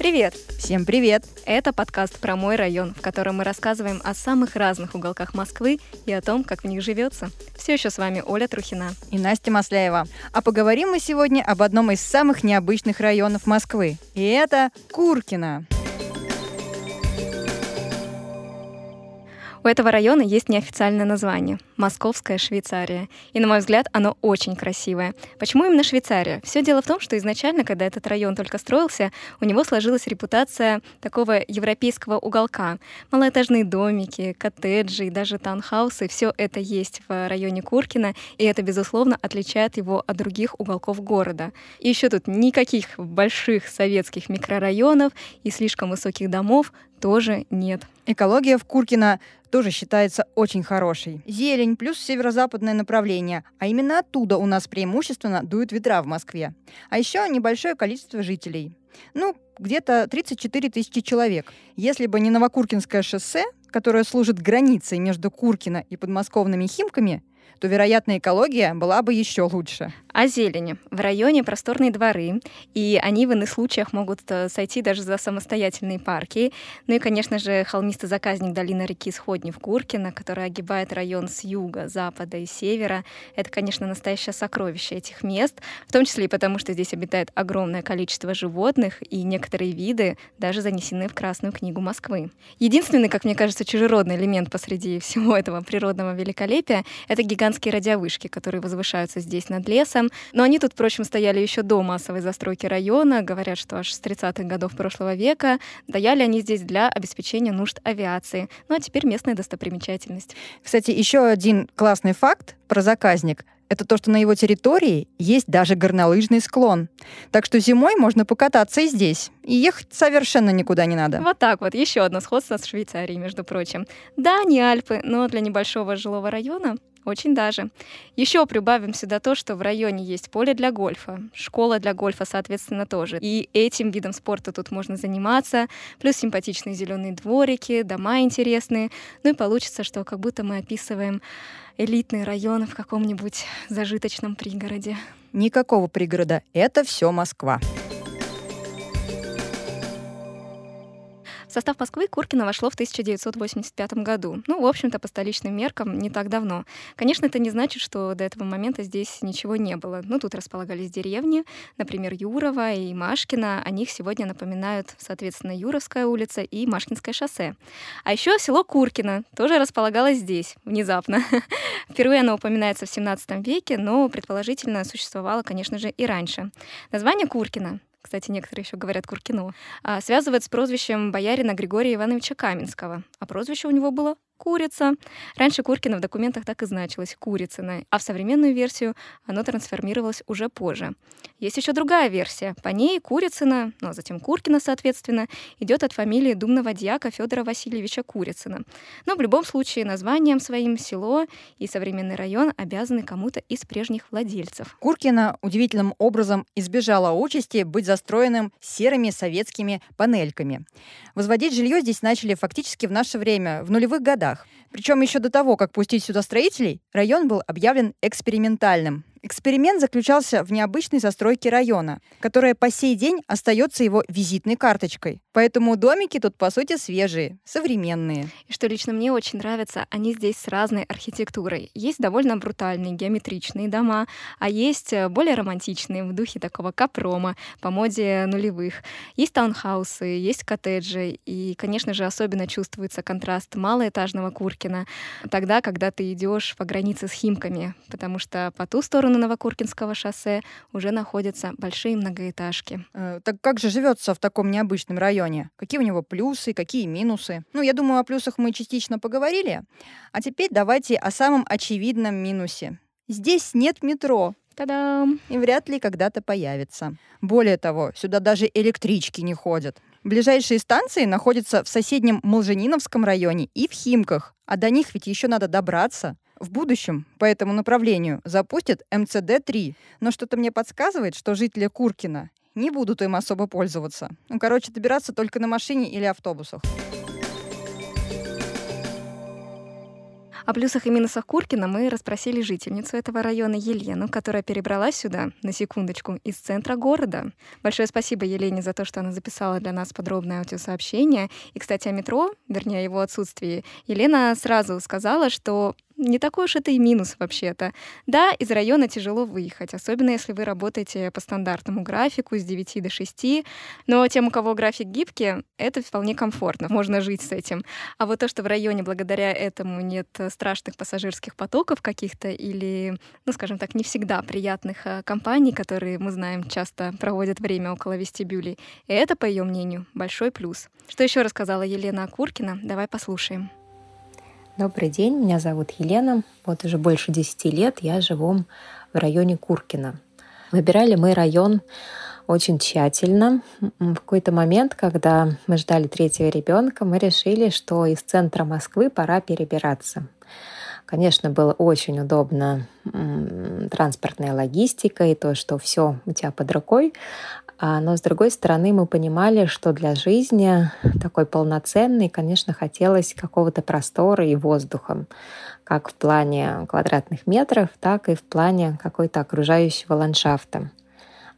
Привет! Всем привет! Это подкаст про мой район, в котором мы рассказываем о самых разных уголках Москвы и о том, как в них живется. Все еще с вами Оля Трухина. И Настя Масляева. А поговорим мы сегодня об одном из самых необычных районов Москвы. И это Куркино. У этого района есть неофициальное название – Московская Швейцария. И, на мой взгляд, оно очень красивое. Почему именно Швейцария? Все дело в том, что изначально, когда этот район только строился, у него сложилась репутация такого европейского уголка. Малоэтажные домики, коттеджи и даже таунхаусы – все это есть в районе Куркина, и это, безусловно, отличает его от других уголков города. И еще тут никаких больших советских микрорайонов и слишком высоких домов тоже нет. Экология в Куркино тоже считается очень хорошей. Зелень плюс северо-западное направление, а именно оттуда у нас преимущественно дуют ветра в Москве. А еще небольшое количество жителей. Ну, где-то 34 тысячи человек. Если бы не Новокуркинское шоссе, которое служит границей между Куркино и подмосковными Химками, то, вероятно, экология была бы еще лучше. О зелени. В районе просторные дворы, и они в иных случаях могут э, сойти даже за самостоятельные парки. Ну и, конечно же, холмистый заказник долины реки Сходни в Куркино, которая огибает район с юга, запада и севера. Это, конечно, настоящее сокровище этих мест, в том числе и потому, что здесь обитает огромное количество животных, и некоторые виды даже занесены в Красную книгу Москвы. Единственный, как мне кажется, чужеродный элемент посреди всего этого природного великолепия — это гигантские радиовышки, которые возвышаются здесь над лесом. Но они тут, впрочем, стояли еще до массовой застройки района. Говорят, что аж с 30-х годов прошлого века. Даяли они здесь для обеспечения нужд авиации. Ну а теперь местная достопримечательность. Кстати, еще один классный факт про заказник это то, что на его территории есть даже горнолыжный склон. Так что зимой можно покататься и здесь. И ехать совершенно никуда не надо. Вот так вот. Еще одно сходство с Швейцарией, между прочим. Да, не Альпы, но для небольшого жилого района очень даже. Еще прибавим сюда то, что в районе есть поле для гольфа, школа для гольфа, соответственно, тоже. И этим видом спорта тут можно заниматься, плюс симпатичные зеленые дворики, дома интересные. Ну и получится, что как будто мы описываем элитный район в каком-нибудь зажиточном пригороде. Никакого пригорода. Это все Москва. В состав Москвы Куркино вошло в 1985 году. Ну, в общем-то, по столичным меркам не так давно. Конечно, это не значит, что до этого момента здесь ничего не было. Ну, тут располагались деревни, например, Юрова и Машкина. О них сегодня напоминают, соответственно, Юровская улица и Машкинское шоссе. А еще село Куркино тоже располагалось здесь, внезапно. Впервые оно упоминается в 17 веке, но предположительно существовало, конечно же, и раньше. Название Куркино кстати, некоторые еще говорят Куркино, а, связывает с прозвищем боярина Григория Ивановича Каменского. А прозвище у него было курица. Раньше Куркина в документах так и значилось Курицына, а в современную версию оно трансформировалось уже позже. Есть еще другая версия. По ней Курицына, ну а затем Куркина, соответственно, идет от фамилии думного дьяка Федора Васильевича Курицына. Но в любом случае названием своим село и современный район обязаны кому-то из прежних владельцев. Куркина удивительным образом избежала участи быть застроенным серыми советскими панельками. Возводить жилье здесь начали фактически в наше время, в нулевых годах городах. Причем еще до того, как пустить сюда строителей, район был объявлен экспериментальным. Эксперимент заключался в необычной застройке района, которая по сей день остается его визитной карточкой. Поэтому домики тут, по сути, свежие, современные. И что лично мне очень нравится, они здесь с разной архитектурой. Есть довольно брутальные геометричные дома, а есть э, более романтичные в духе такого капрома по моде нулевых. Есть таунхаусы, есть коттеджи, и, конечно же, особенно чувствуется контраст малоэтажного Куркина тогда, когда ты идешь по границе с Химками, потому что по ту сторону Новокуркинского шоссе уже находятся большие многоэтажки. Э, так как же живется в таком необычном районе? Районе. Какие у него плюсы, какие минусы. Ну, я думаю, о плюсах мы частично поговорили. А теперь давайте о самом очевидном минусе. Здесь нет метро. Та-дам! И вряд ли когда-то появится. Более того, сюда даже электрички не ходят. Ближайшие станции находятся в соседнем Молжениновском районе и в Химках, а до них ведь еще надо добраться. В будущем по этому направлению запустят МЦД-3, но что-то мне подсказывает, что жители Куркина не будут им особо пользоваться. Ну, короче, добираться только на машине или автобусах. О плюсах и минусах Куркина мы расспросили жительницу этого района Елену, которая перебралась сюда, на секундочку, из центра города. Большое спасибо Елене за то, что она записала для нас подробное аудиосообщение. И, кстати, о метро, вернее, о его отсутствии, Елена сразу сказала, что не такой уж это и минус вообще-то. Да, из района тяжело выехать, особенно если вы работаете по стандартному графику с 9 до 6, но тем, у кого график гибкий, это вполне комфортно, можно жить с этим. А вот то, что в районе благодаря этому нет страшных пассажирских потоков каких-то или, ну, скажем так, не всегда приятных э, компаний, которые, мы знаем, часто проводят время около вестибюлей, это, по ее мнению, большой плюс. Что еще рассказала Елена Куркина? Давай послушаем. Добрый день, меня зовут Елена. Вот уже больше 10 лет я живу в районе Куркина. Выбирали мы район очень тщательно. В какой-то момент, когда мы ждали третьего ребенка, мы решили, что из центра Москвы пора перебираться. Конечно, было очень удобно транспортная логистика и то, что все у тебя под рукой. А, но, с другой стороны, мы понимали, что для жизни такой полноценной, конечно, хотелось какого-то простора и воздуха, как в плане квадратных метров, так и в плане какой-то окружающего ландшафта.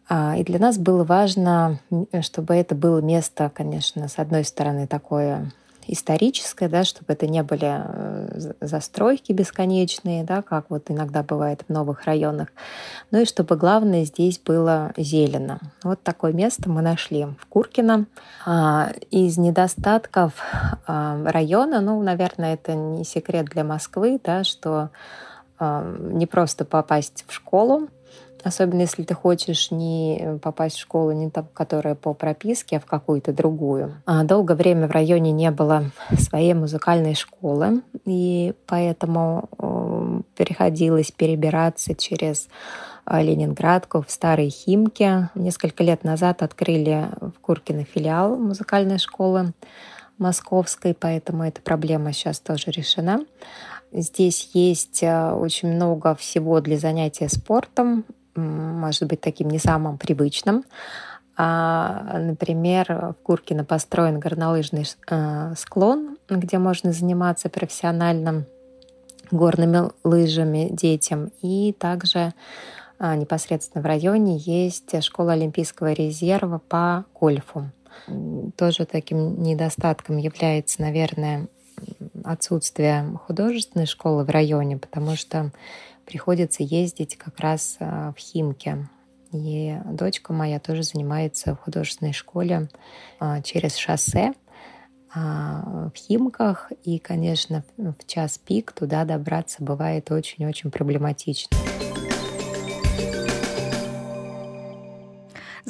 А, и для нас было важно, чтобы это было место, конечно, с одной стороны, такое историческое, да, чтобы это не были э, застройки бесконечные, да, как вот иногда бывает в новых районах, ну и чтобы главное здесь было зелено. Вот такое место мы нашли в Куркино. А, из недостатков а, района, ну, наверное, это не секрет для Москвы, да, что а, не просто попасть в школу, Особенно если ты хочешь не попасть в школу, не та, которая по прописке, а в какую-то другую. А долгое время в районе не было своей музыкальной школы, и поэтому э, приходилось перебираться через э, Ленинградку в Старой Химке. Несколько лет назад открыли в Куркино филиал музыкальной школы московской, поэтому эта проблема сейчас тоже решена. Здесь есть э, очень много всего для занятия спортом может быть таким не самым привычным. А, например, в Куркино построен горнолыжный э, склон, где можно заниматься профессиональным горными лыжами детям. И также а, непосредственно в районе есть школа Олимпийского резерва по гольфу. Тоже таким недостатком является, наверное, отсутствие художественной школы в районе, потому что приходится ездить как раз а, в Химке. И дочка моя тоже занимается в художественной школе а, через шоссе а, в Химках. И, конечно, в час пик туда добраться бывает очень-очень проблематично.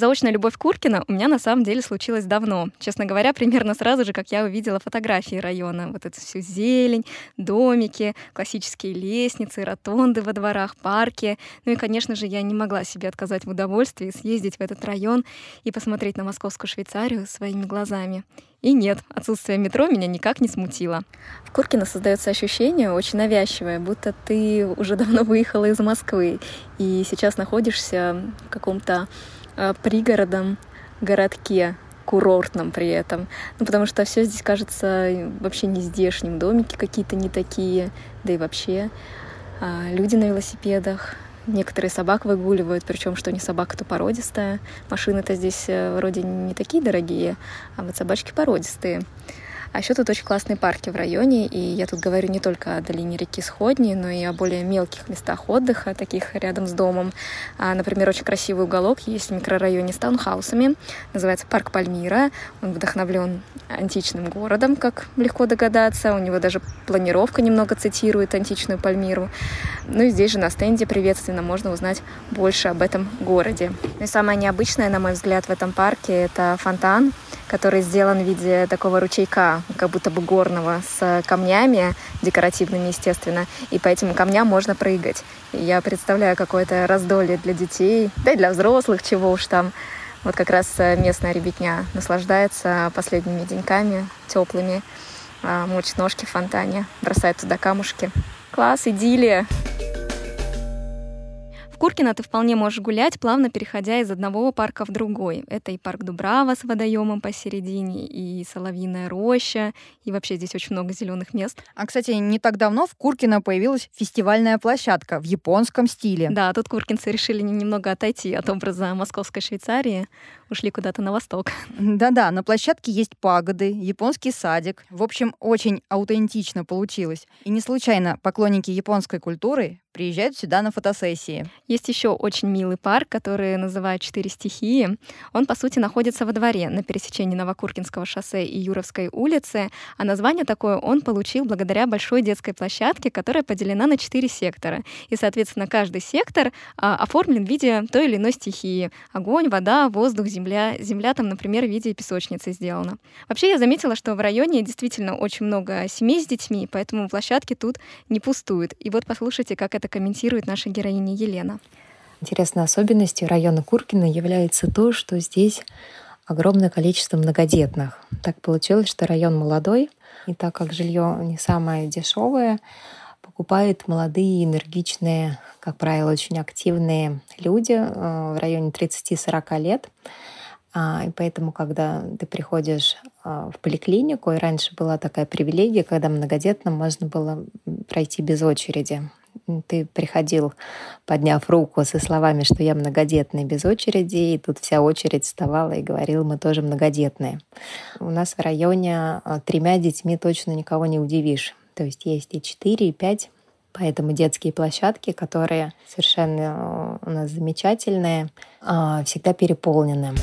Заочная любовь Куркина у меня на самом деле случилась давно. Честно говоря, примерно сразу же, как я увидела фотографии района. Вот эту всю зелень, домики, классические лестницы, ротонды во дворах, парки. Ну и, конечно же, я не могла себе отказать в удовольствии съездить в этот район и посмотреть на московскую Швейцарию своими глазами. И нет, отсутствие метро меня никак не смутило. В Куркино создается ощущение очень навязчивое, будто ты уже давно выехала из Москвы и сейчас находишься в каком-то пригородом, городке, курортном при этом. Ну, потому что все здесь кажется вообще не здешним. Домики какие-то не такие, да и вообще а, люди на велосипедах. Некоторые собак выгуливают, причем что не собака, то породистая. Машины-то здесь э, вроде не такие дорогие, а вот собачки породистые. А еще тут очень классные парки в районе, и я тут говорю не только о долине реки Сходни, но и о более мелких местах отдыха, таких рядом с домом. А, например, очень красивый уголок есть в микрорайоне с таунхаусами, называется Парк Пальмира. Он вдохновлен античным городом, как легко догадаться. У него даже планировка немного цитирует античную Пальмиру. Ну и здесь же на стенде приветственно можно узнать больше об этом городе. Ну и самое необычное, на мой взгляд, в этом парке — это фонтан, который сделан в виде такого ручейка, как будто бы горного, с камнями декоративными, естественно. И по этим камням можно прыгать. Я представляю какое-то раздолье для детей, да и для взрослых, чего уж там. Вот как раз местная ребятня наслаждается последними деньками теплыми, а, мочит ножки в фонтане, бросает туда камушки. Класс, идиллия! Куркино ты вполне можешь гулять, плавно переходя из одного парка в другой. Это и парк Дубрава с водоемом посередине, и Соловьиная роща, и вообще здесь очень много зеленых мест. А, кстати, не так давно в Куркино появилась фестивальная площадка в японском стиле. Да, тут куркинцы решили немного отойти от образа московской Швейцарии, ушли куда-то на восток. Да-да, на площадке есть пагоды, японский садик. В общем, очень аутентично получилось. И не случайно поклонники японской культуры приезжают сюда на фотосессии. Есть еще очень милый парк, который называют «Четыре стихии». Он, по сути, находится во дворе на пересечении Новокуркинского шоссе и Юровской улицы, а название такое он получил благодаря большой детской площадке, которая поделена на четыре сектора. И, соответственно, каждый сектор а, оформлен в виде той или иной стихии. Огонь, вода, воздух, земля. Земля там, например, в виде песочницы сделана. Вообще, я заметила, что в районе действительно очень много семей с детьми, поэтому площадки тут не пустуют. И вот послушайте, как это комментирует наша героиня Елена. Интересной особенностью района Куркина является то, что здесь огромное количество многодетных. Так получилось, что район молодой, и так как жилье не самое дешевое, покупают молодые, энергичные, как правило, очень активные люди э, в районе 30-40 лет. А, и поэтому, когда ты приходишь а, в поликлинику, и раньше была такая привилегия, когда многодетным можно было пройти без очереди ты приходил, подняв руку со словами, что я многодетный без очереди, и тут вся очередь вставала и говорила, мы тоже многодетные. У нас в районе а, тремя детьми точно никого не удивишь. То есть есть и четыре, и пять Поэтому детские площадки, которые совершенно а, у нас замечательные, а, всегда переполнены.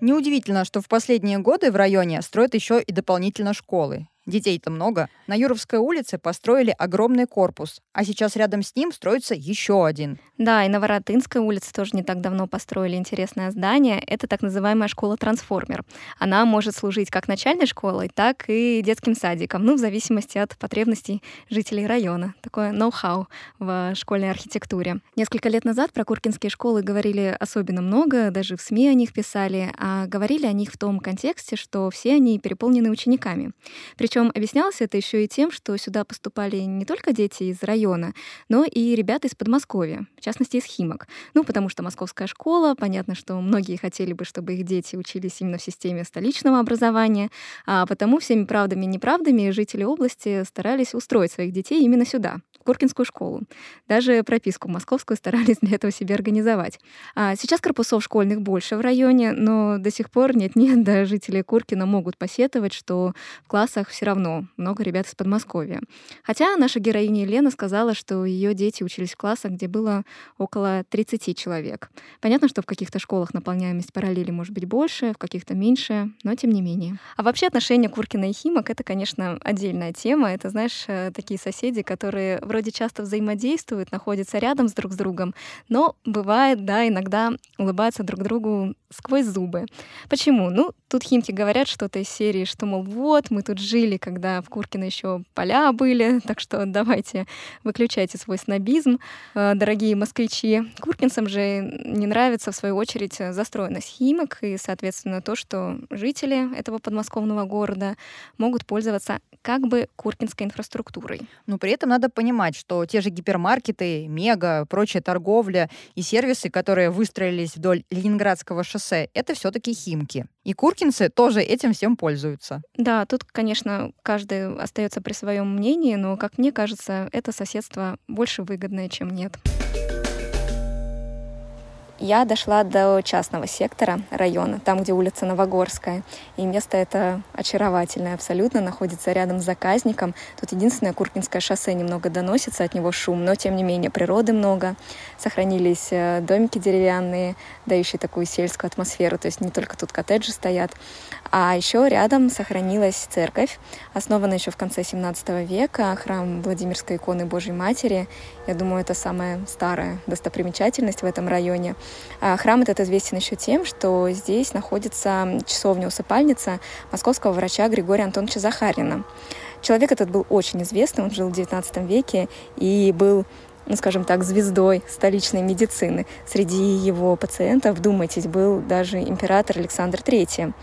Неудивительно, что в последние годы в районе строят еще и дополнительно школы. Детей-то много. На Юровской улице построили огромный корпус, а сейчас рядом с ним строится еще один. Да, и на Воротынской улице тоже не так давно построили интересное здание. Это так называемая школа-трансформер. Она может служить как начальной школой, так и детским садиком, ну, в зависимости от потребностей жителей района. Такое ноу-хау в школьной архитектуре. Несколько лет назад про куркинские школы говорили особенно много, даже в СМИ о них писали, а говорили о них в том контексте, что все они переполнены учениками. Причем причем объяснялось это еще и тем, что сюда поступали не только дети из района, но и ребята из Подмосковья, в частности из Химок. Ну, потому что московская школа, понятно, что многие хотели бы, чтобы их дети учились именно в системе столичного образования, а потому всеми правдами и неправдами жители области старались устроить своих детей именно сюда, Куркинскую школу. Даже прописку московскую старались для этого себе организовать. А сейчас корпусов школьных больше в районе, но до сих пор нет-нет, да жители Куркина могут посетовать, что в классах все равно много ребят из Подмосковья. Хотя наша героиня Елена сказала, что ее дети учились в классах, где было около 30 человек. Понятно, что в каких-то школах наполняемость параллели может быть больше, в каких-то меньше, но тем не менее. А вообще отношения Куркина и Химок — это, конечно, отдельная тема. Это, знаешь, э, такие соседи, которые вроде часто взаимодействуют, находятся рядом с друг с другом, но бывает, да, иногда улыбаются друг другу сквозь зубы. Почему? Ну, тут химки говорят что-то из серии, что, мол, вот, мы тут жили, когда в Куркино еще поля были, так что давайте выключайте свой снобизм, э, дорогие москвичи. Куркинцам же не нравится, в свою очередь, застроенность химок и, соответственно, то, что жители этого подмосковного города могут пользоваться как бы куркинской инфраструктурой. Но при этом надо понимать, понимать, что те же гипермаркеты, мега, прочая торговля и сервисы, которые выстроились вдоль Ленинградского шоссе, это все-таки химки. И куркинцы тоже этим всем пользуются. Да, тут, конечно, каждый остается при своем мнении, но, как мне кажется, это соседство больше выгодное, чем нет я дошла до частного сектора района, там, где улица Новогорская. И место это очаровательное абсолютно, находится рядом с заказником. Тут единственное, Куркинское шоссе немного доносится, от него шум, но тем не менее природы много. Сохранились э, домики деревянные, дающие такую сельскую атмосферу, то есть не только тут коттеджи стоят. А еще рядом сохранилась церковь, основанная еще в конце 17 века, храм Владимирской иконы Божьей Матери. Я думаю, это самая старая достопримечательность в этом районе. А храм этот известен еще тем, что здесь находится часовня-усыпальница московского врача Григория Антоновича Захарина. Человек этот был очень известный, он жил в XIX веке и был ну, скажем так, звездой столичной медицины. Среди его пациентов, вдумайтесь, был даже император Александр III.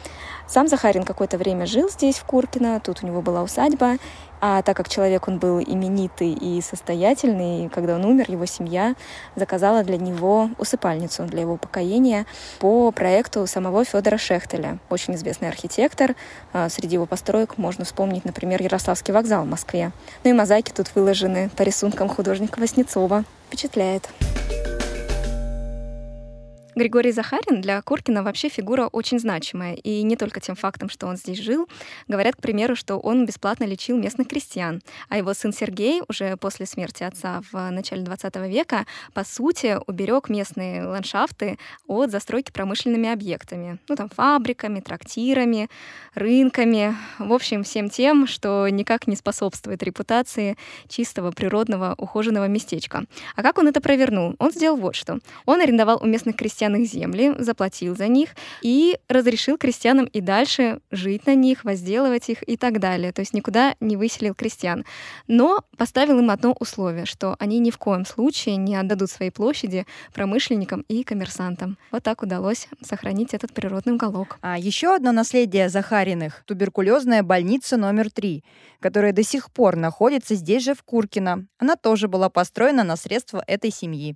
Сам Захарин какое-то время жил здесь, в Куркино, тут у него была усадьба, А так как человек он был именитый и состоятельный, когда он умер, его семья заказала для него усыпальницу для его покоения по проекту самого Федора Шехтеля, очень известный архитектор. А, среди его построек можно вспомнить, например, Ярославский вокзал в Москве. Ну и мозаики тут выложены по рисункам художника Васнецова. Впечатляет. Григорий Захарин для Куркина вообще фигура очень значимая. И не только тем фактом, что он здесь жил. Говорят, к примеру, что он бесплатно лечил местных крестьян. А его сын Сергей уже после смерти отца в начале 20 века, по сути, уберег местные ландшафты от застройки промышленными объектами. Ну, там, фабриками, трактирами, рынками. В общем, всем тем, что никак не способствует репутации чистого, природного, ухоженного местечка. А как он это провернул? Он сделал вот что. Он арендовал у местных крестьян крестьян их земли, заплатил за них и разрешил крестьянам и дальше жить на них, возделывать их и так далее. То есть никуда не выселил крестьян. Но поставил им одно условие, что они ни в коем случае не отдадут свои площади промышленникам и коммерсантам. Вот так удалось сохранить этот природный уголок. А еще одно наследие Захариных — туберкулезная больница номер три, которая до сих пор находится здесь же, в Куркино. Она тоже была построена на средства этой семьи.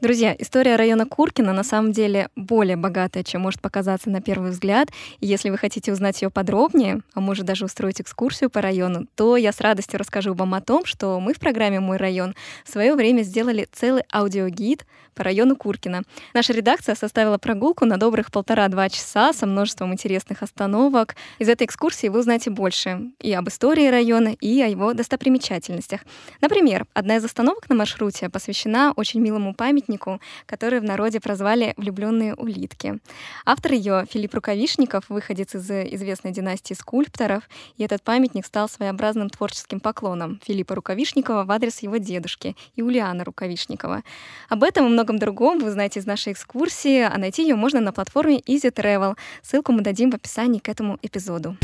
Друзья, история района Куркина на самом деле более богатая, чем может показаться на первый взгляд. И если вы хотите узнать ее подробнее, а может даже устроить экскурсию по району, то я с радостью расскажу вам о том, что мы в программе «Мой район» в свое время сделали целый аудиогид по району Куркина. Наша редакция составила прогулку на добрых полтора-два часа со множеством интересных остановок. Из этой экскурсии вы узнаете больше и об истории района, и о его достопримечательностях. Например, одна из остановок на маршруте посвящена очень милому памятнику памятнику, который в народе прозвали «влюбленные улитки». Автор ее Филипп Рукавишников, выходец из известной династии скульпторов, и этот памятник стал своеобразным творческим поклоном Филиппа Рукавишникова в адрес его дедушки Юлиана Рукавишникова. Об этом и многом другом вы узнаете из нашей экскурсии, а найти ее можно на платформе Easy Travel. Ссылку мы дадим в описании к этому эпизоду.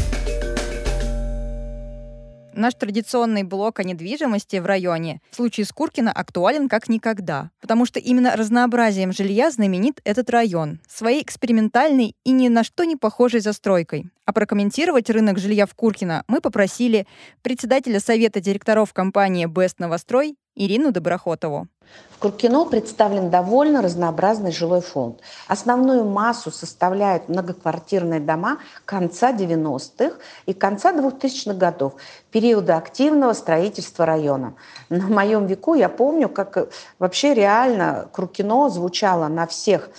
Наш традиционный блок о недвижимости в районе в случае с Куркина актуален как никогда, потому что именно разнообразием жилья знаменит этот район, своей экспериментальной и ни на что не похожей застройкой. А прокомментировать рынок жилья в Куркино мы попросили председателя Совета директоров компании «Бест Новострой» Ирину Доброхотову. В Куркино представлен довольно разнообразный жилой фонд. Основную массу составляют многоквартирные дома конца 90-х и конца 2000-х годов, периода активного строительства района. На моем веку я помню, как вообще реально Куркино звучало на всех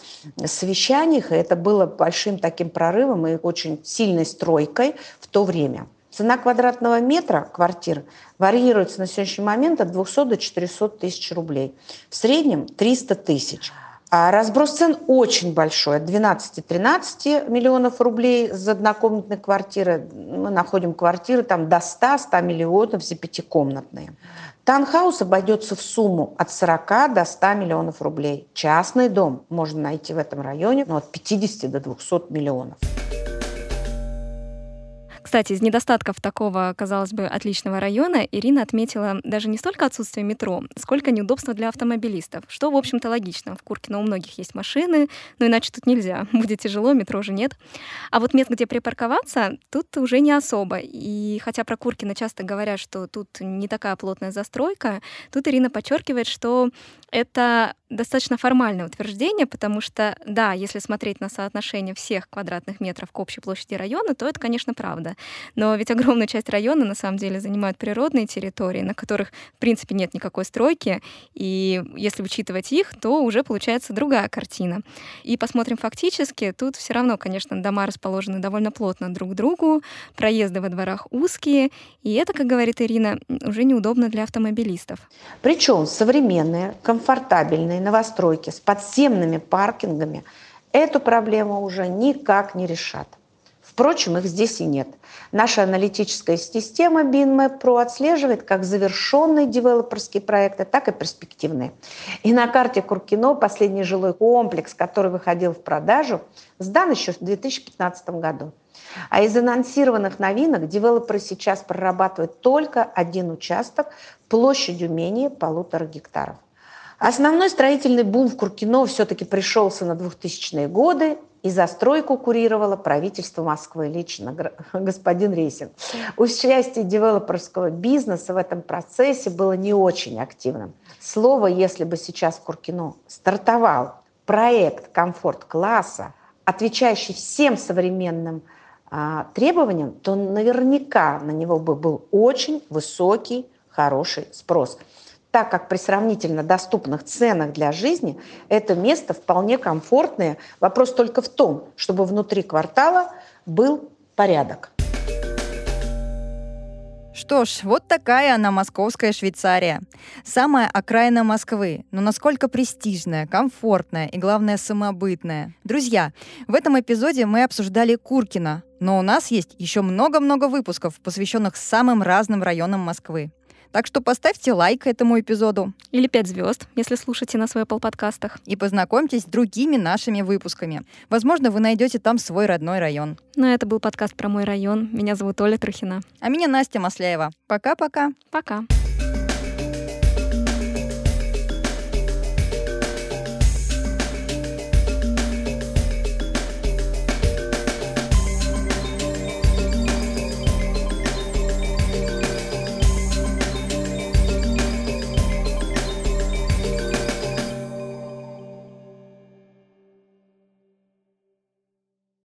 совещаниях, и это было большим таким прорывом и очень сильной стройкой в то время. Цена квадратного метра квартир варьируется на сегодняшний момент от 200 до 400 тысяч рублей. В среднем 300 тысяч. А разброс цен очень большой, от 12-13 миллионов рублей за однокомнатные квартиры. Мы находим квартиры там до 100-100 миллионов за пятикомнатные. Таунхаус обойдется в сумму от 40 до 100 миллионов рублей. Частный дом можно найти в этом районе ну, от 50 до 200 миллионов. Кстати, из недостатков такого, казалось бы, отличного района Ирина отметила даже не столько отсутствие метро, сколько неудобства для автомобилистов, что, в общем-то, логично. В Куркино у многих есть машины, но иначе тут нельзя. Будет тяжело, метро же нет. А вот мест, где припарковаться, тут уже не особо. И хотя про Куркино часто говорят, что тут не такая плотная застройка, тут Ирина подчеркивает, что это достаточно формальное утверждение, потому что, да, если смотреть на соотношение всех квадратных метров к общей площади района, то это, конечно, правда. Но ведь огромная часть района на самом деле занимают природные территории, на которых, в принципе, нет никакой стройки. И если учитывать их, то уже получается другая картина. И посмотрим фактически, тут все равно, конечно, дома расположены довольно плотно друг к другу, проезды во дворах узкие, и это, как говорит Ирина, уже неудобно для автомобилистов. Причем современные, комфортабельные новостройки с подземными паркингами эту проблему уже никак не решат. Впрочем, их здесь и нет. Наша аналитическая система BinMap Pro отслеживает как завершенные девелоперские проекты, так и перспективные. И на карте Куркино последний жилой комплекс, который выходил в продажу, сдан еще в 2015 году. А из анонсированных новинок девелоперы сейчас прорабатывают только один участок площадью менее полутора гектаров. Основной строительный бум в Куркино все-таки пришелся на 2000-е годы, и застройку курировало правительство Москвы лично, господин Рейсин. Участие девелоперского бизнеса в этом процессе было не очень активным. Слово, если бы сейчас в Куркино стартовал проект комфорт-класса, отвечающий всем современным а, требованиям, то наверняка на него бы был очень высокий, хороший спрос так как при сравнительно доступных ценах для жизни это место вполне комфортное. Вопрос только в том, чтобы внутри квартала был порядок. Что ж, вот такая она, московская Швейцария. Самая окраина Москвы, но насколько престижная, комфортная и, главное, самобытная. Друзья, в этом эпизоде мы обсуждали Куркина, но у нас есть еще много-много выпусков, посвященных самым разным районам Москвы. Так что поставьте лайк этому эпизоду. Или пять звезд, если слушаете на своих подкастах. И познакомьтесь с другими нашими выпусками. Возможно, вы найдете там свой родной район. Ну, это был подкаст про мой район. Меня зовут Оля Трухина. А меня Настя Масляева. Пока-пока. Пока. -пока. Пока.